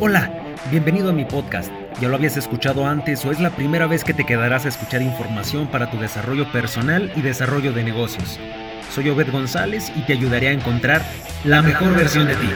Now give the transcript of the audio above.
Hola, bienvenido a mi podcast. ¿Ya lo habías escuchado antes o es la primera vez que te quedarás a escuchar información para tu desarrollo personal y desarrollo de negocios? Soy Obed González y te ayudaré a encontrar la mejor versión de ti.